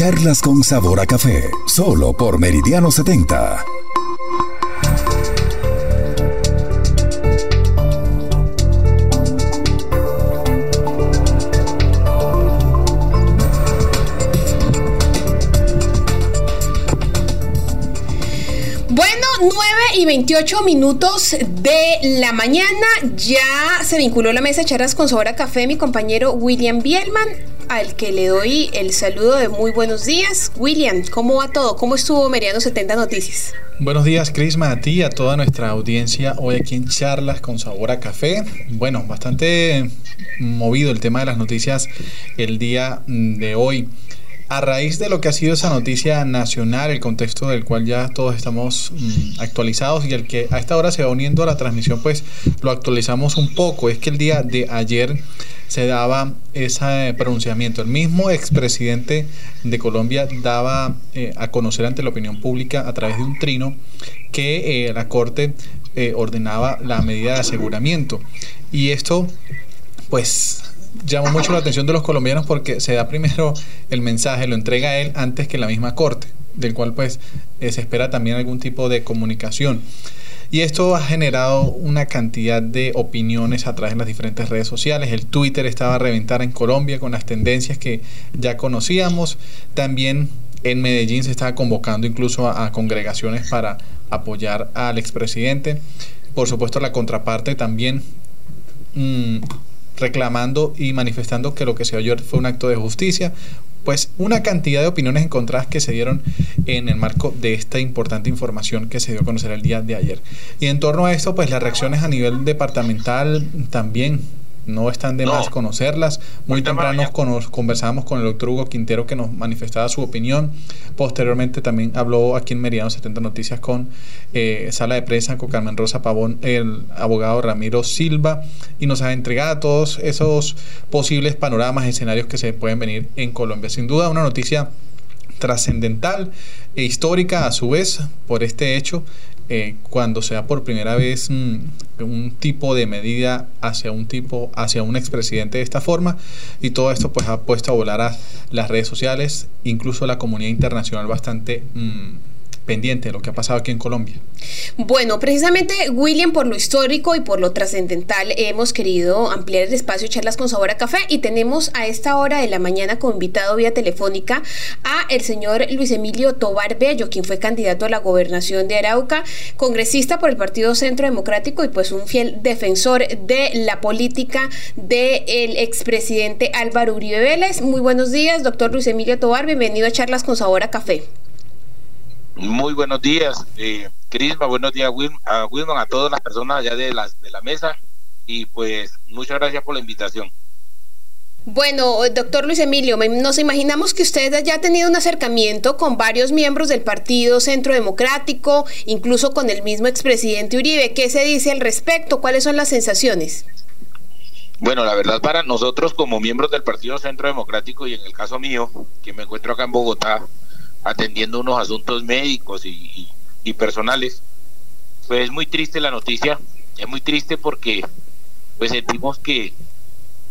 Charlas con sabor a café, solo por Meridiano 70. Bueno, 9 y 28 minutos de la mañana. Ya se vinculó la mesa de charlas con Sobra Café mi compañero William Bielman, al que le doy el saludo de muy buenos días. William, ¿cómo va todo? ¿Cómo estuvo Meridiano 70 Noticias? Buenos días, Crisma, a ti y a toda nuestra audiencia hoy aquí en Charlas con Sabor a Café. Bueno, bastante movido el tema de las noticias el día de hoy a raíz de lo que ha sido esa noticia nacional, el contexto del cual ya todos estamos mm, actualizados y el que a esta hora se va uniendo a la transmisión, pues lo actualizamos un poco. Es que el día de ayer se daba ese pronunciamiento. El mismo expresidente de Colombia daba eh, a conocer ante la opinión pública a través de un trino que eh, la Corte eh, ordenaba la medida de aseguramiento. Y esto, pues llamó mucho la atención de los colombianos porque se da primero el mensaje, lo entrega él antes que la misma corte, del cual pues eh, se espera también algún tipo de comunicación. Y esto ha generado una cantidad de opiniones a través de las diferentes redes sociales. El Twitter estaba a reventar en Colombia con las tendencias que ya conocíamos. También en Medellín se estaba convocando incluso a, congregaciones para apoyar al expresidente. Por supuesto, la contraparte también mm, reclamando y manifestando que lo que se oyó fue un acto de justicia, pues una cantidad de opiniones encontradas que se dieron en el marco de esta importante información que se dio a conocer el día de ayer. Y en torno a esto, pues las reacciones a nivel departamental también no están de más conocerlas. Muy temprano conversábamos con el doctor Hugo Quintero que nos manifestaba su opinión. Posteriormente también habló aquí en Meridiano 70 Noticias con eh, Sala de Prensa, con Carmen Rosa Pavón, el abogado Ramiro Silva, y nos ha entregado todos esos posibles panoramas, escenarios que se pueden venir en Colombia. Sin duda, una noticia trascendental e histórica a su vez por este hecho eh, cuando sea por primera vez mm, un tipo de medida hacia un tipo, hacia un expresidente de esta forma, y todo esto pues ha puesto a volar a las redes sociales, incluso la comunidad internacional bastante mm, pendiente de lo que ha pasado aquí en Colombia. Bueno, precisamente William, por lo histórico y por lo trascendental, hemos querido ampliar el espacio Charlas con Sabor Café y tenemos a esta hora de la mañana como invitado vía telefónica a el señor Luis Emilio Tobar Bello, quien fue candidato a la gobernación de Arauca, congresista por el Partido Centro Democrático y pues un fiel defensor de la política del expresidente Álvaro Uribe Vélez. Muy buenos días, doctor Luis Emilio Tobar, bienvenido a Charlas con Sabor Café. Muy buenos días, eh, Crisma, buenos días a Wilman, a todas las personas allá de la, de la mesa y pues muchas gracias por la invitación. Bueno, doctor Luis Emilio, nos imaginamos que usted ya ha tenido un acercamiento con varios miembros del Partido Centro Democrático, incluso con el mismo expresidente Uribe. ¿Qué se dice al respecto? ¿Cuáles son las sensaciones? Bueno, la verdad para nosotros como miembros del Partido Centro Democrático y en el caso mío, que me encuentro acá en Bogotá, atendiendo unos asuntos médicos y, personales. Pues es muy triste la noticia, es muy triste porque pues sentimos que,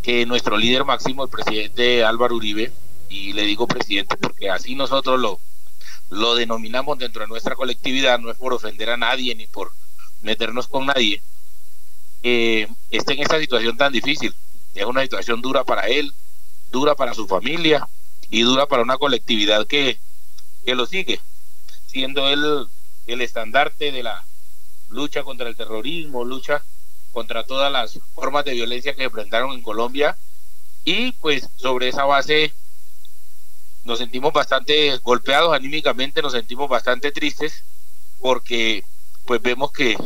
que nuestro líder máximo, el presidente Álvaro Uribe, y le digo presidente porque así nosotros lo, lo denominamos dentro de nuestra colectividad, no es por ofender a nadie ni por meternos con nadie, eh, en esta situación tan difícil. Es una situación dura para él, dura para su familia y dura para una colectividad que, que lo sigue, siendo él el estandarte de la lucha contra el terrorismo, lucha contra todas las formas de violencia que se enfrentaron en Colombia. Y pues sobre esa base nos sentimos bastante golpeados anímicamente, nos sentimos bastante tristes porque pues vemos que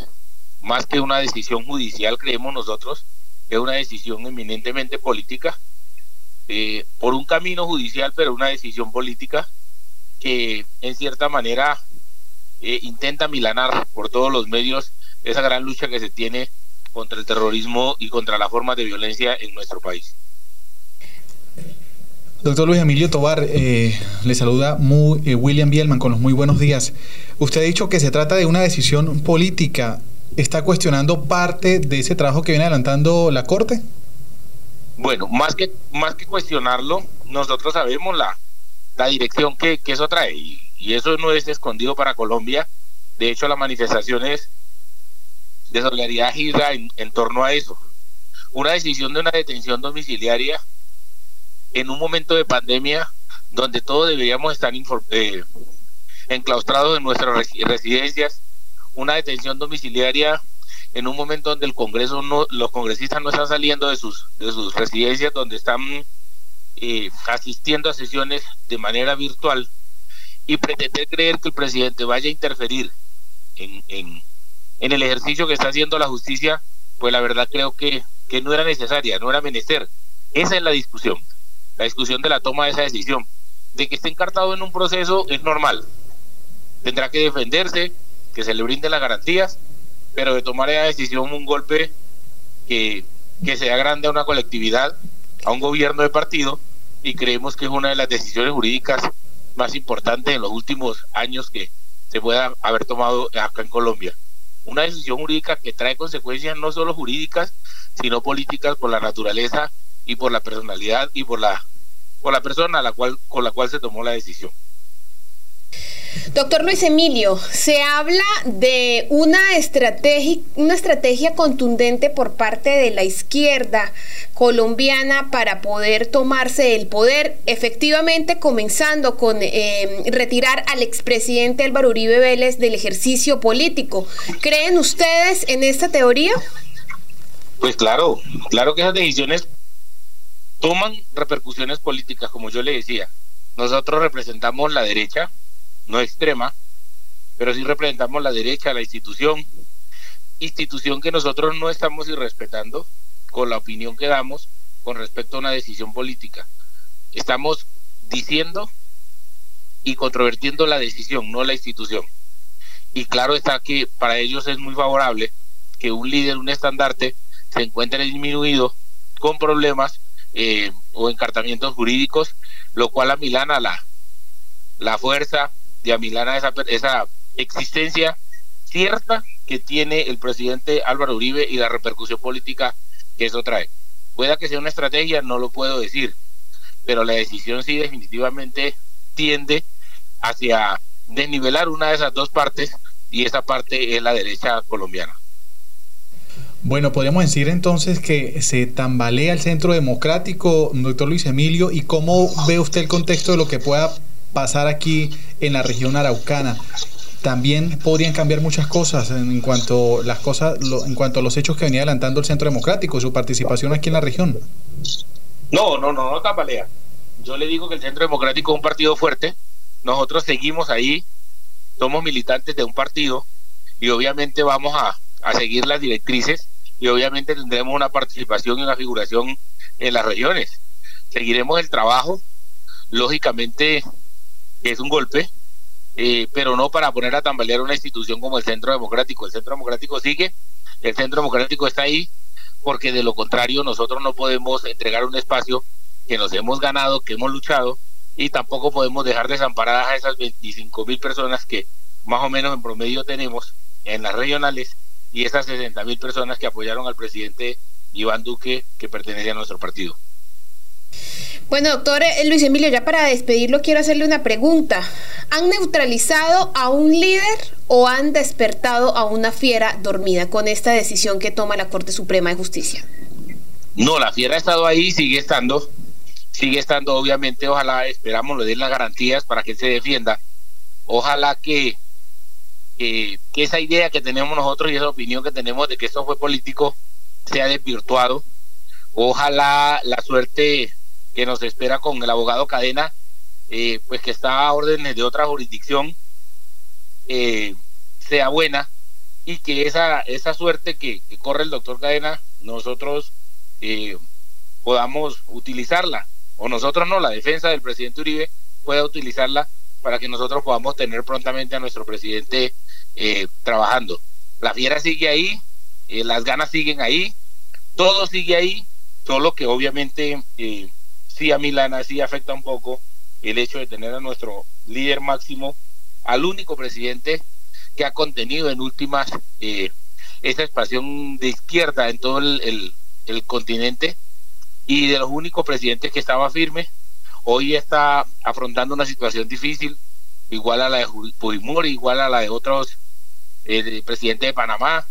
más que una decisión judicial creemos nosotros es una decisión eminentemente política eh, por un camino judicial pero una decisión política que en cierta manera eh, intenta milanar por todos los medios esa gran lucha que se tiene contra el terrorismo y contra las formas de violencia en nuestro país. Doctor Luis Emilio Tobar, eh, le saluda muy, eh, William Bielman con los muy buenos días. Usted ha dicho que se trata de una decisión política. ¿Está cuestionando parte de ese trabajo que viene adelantando la Corte? Bueno, más que, más que cuestionarlo, nosotros sabemos la, la dirección que, eso trae. Y, eso no es escondido para Colombia. De hecho, las manifestaciones de solidaridad gira en, en torno a eso. Una decisión de una detención domiciliaria en un momento de pandemia donde todos deberíamos estar eh, enclaustrados en nuestras residencias, una detención domiciliaria en un momento donde el Congreso no, los congresistas no están saliendo de sus, de sus residencias, donde están eh, asistiendo a sesiones de manera virtual y pretender creer que el presidente vaya a interferir en, en, el ejercicio que está haciendo la justicia, pues la verdad creo que, que no era necesaria, no era menester. Esa es la discusión, la discusión de la toma de esa decisión. De que esté encartado en un proceso es normal. Tendrá que defenderse, que se le brinden las garantías, pero de tomar esa decisión un golpe que, que sea grande a una colectividad, a un gobierno de partido, y creemos que es una de las decisiones jurídicas más importantes en los últimos años que se pueda haber tomado acá en Colombia. Una decisión jurídica que trae consecuencias no solo jurídicas, sino políticas por la naturaleza y por la personalidad y por la, por la persona la cual, con la cual se tomó la decisión. Doctor Luis Emilio, se habla de una estrategia, una estrategia contundente por parte de la izquierda colombiana para poder tomarse el poder, efectivamente comenzando con eh, retirar al expresidente Álvaro Uribe Vélez del ejercicio político. ¿Creen ustedes en esta teoría? Pues claro, claro que esas decisiones toman repercusiones políticas, como yo le decía. Nosotros representamos la derecha, no extrema, pero sí representamos la derecha, la institución, institución que nosotros no estamos irrespetando con la opinión que damos con respecto a una decisión política. Estamos diciendo y controvertiendo la decisión, no la institución. Y claro está que para ellos es muy favorable que un líder, un estandarte, se encuentre disminuido con problemas eh, o encartamientos jurídicos, lo cual a Milana la, la fuerza de amilana esa, esa existencia cierta que tiene el presidente Álvaro Uribe y la repercusión política que eso trae. Pueda que sea una estrategia, no lo puedo decir, pero la decisión sí definitivamente tiende hacia desnivelar una de esas dos partes y esa parte es la derecha colombiana. Bueno, podríamos decir entonces que se tambalea el centro democrático, doctor Luis Emilio, y cómo ve usted el contexto de lo que pueda pasar aquí en la región araucana. También podrían cambiar muchas cosas en cuanto las cosas, en cuanto a los hechos que venía adelantando el Centro Democrático, su participación aquí en la región. No, no, no, no tambalea. Yo le digo que el Centro Democrático es un partido fuerte. Nosotros seguimos ahí, somos militantes de un partido y obviamente vamos a, a seguir las directrices y obviamente tendremos una participación y una figuración en las regiones. Seguiremos el trabajo, lógicamente es un golpe, eh, pero no para poner a tambalear una institución como el Centro Democrático. El Centro Democrático sigue, el Centro Democrático está ahí, porque de lo contrario nosotros no podemos entregar un espacio que nos hemos ganado, que hemos luchado, y tampoco podemos dejar desamparadas a esas 25 mil personas que más o menos en promedio tenemos en las regionales y esas 60 mil personas que apoyaron al presidente Iván Duque que pertenece a nuestro partido. Bueno, doctor eh, Luis Emilio, ya para despedirlo quiero hacerle una pregunta. ¿Han neutralizado a un líder o han despertado a una fiera dormida con esta decisión que toma la Corte Suprema de Justicia? No, la fiera ha estado ahí, sigue estando, sigue estando obviamente, ojalá esperamos le den las garantías para que se defienda. Ojalá que, que, que esa idea que tenemos nosotros y esa opinión que tenemos de que esto fue político sea desvirtuado. Ojalá la suerte que nos espera con el abogado Cadena, eh, pues que está a órdenes de otra jurisdicción, eh, sea buena y que esa, esa suerte que, corre el doctor Cadena, nosotros eh, podamos utilizarla, o nosotros no, la defensa del presidente Uribe pueda utilizarla para que nosotros podamos tener prontamente a nuestro presidente trabajando. La fiera sigue ahí, las ganas siguen ahí, todo sigue ahí, solo que obviamente sí a Milana sí afecta un poco el hecho de tener a nuestro líder máximo, al único presidente que ha contenido en últimas eh, esa expansión de izquierda en todo el, continente y de los únicos presidentes que estaba firme. hoy está afrontando una situación difícil, igual a la de Fujimori, igual a la de otros eh, presidentes de Panamá,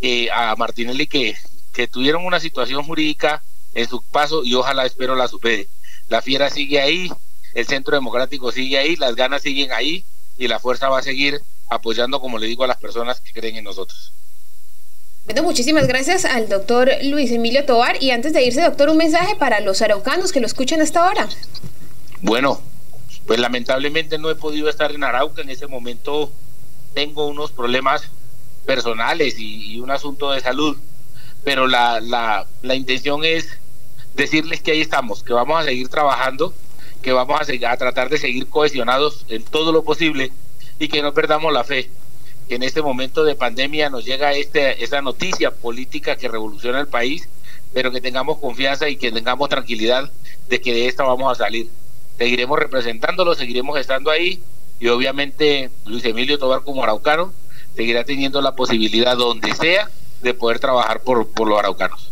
eh, a Martinelli que, que tuvieron una situación jurídica en su paso y ojalá espero la supere. La fiera sigue ahí, el centro democrático sigue ahí, las ganas siguen ahí y la fuerza va a seguir apoyando, como le digo, a las personas que creen en nosotros. Bueno, muchísimas gracias al doctor Luis Emilio Tobar. Y antes de irse, doctor, un mensaje para los araucanos que lo escuchan hasta ahora. Bueno, pues lamentablemente no he podido estar en Arauca. En ese momento tengo unos problemas personales y, un asunto de salud. Pero la, la, la intención es decirles que ahí estamos, que vamos a seguir trabajando, que vamos a, tratar de seguir cohesionados en todo lo posible y que no perdamos la fe que en este momento de pandemia nos llega este, esta noticia política que revoluciona el país, pero que tengamos confianza y que tengamos tranquilidad de que de esta vamos a salir. Seguiremos representándolo, seguiremos estando ahí y obviamente Luis Emilio Tobar como araucano seguirá teniendo la posibilidad donde sea de poder trabajar por, por los araucanos.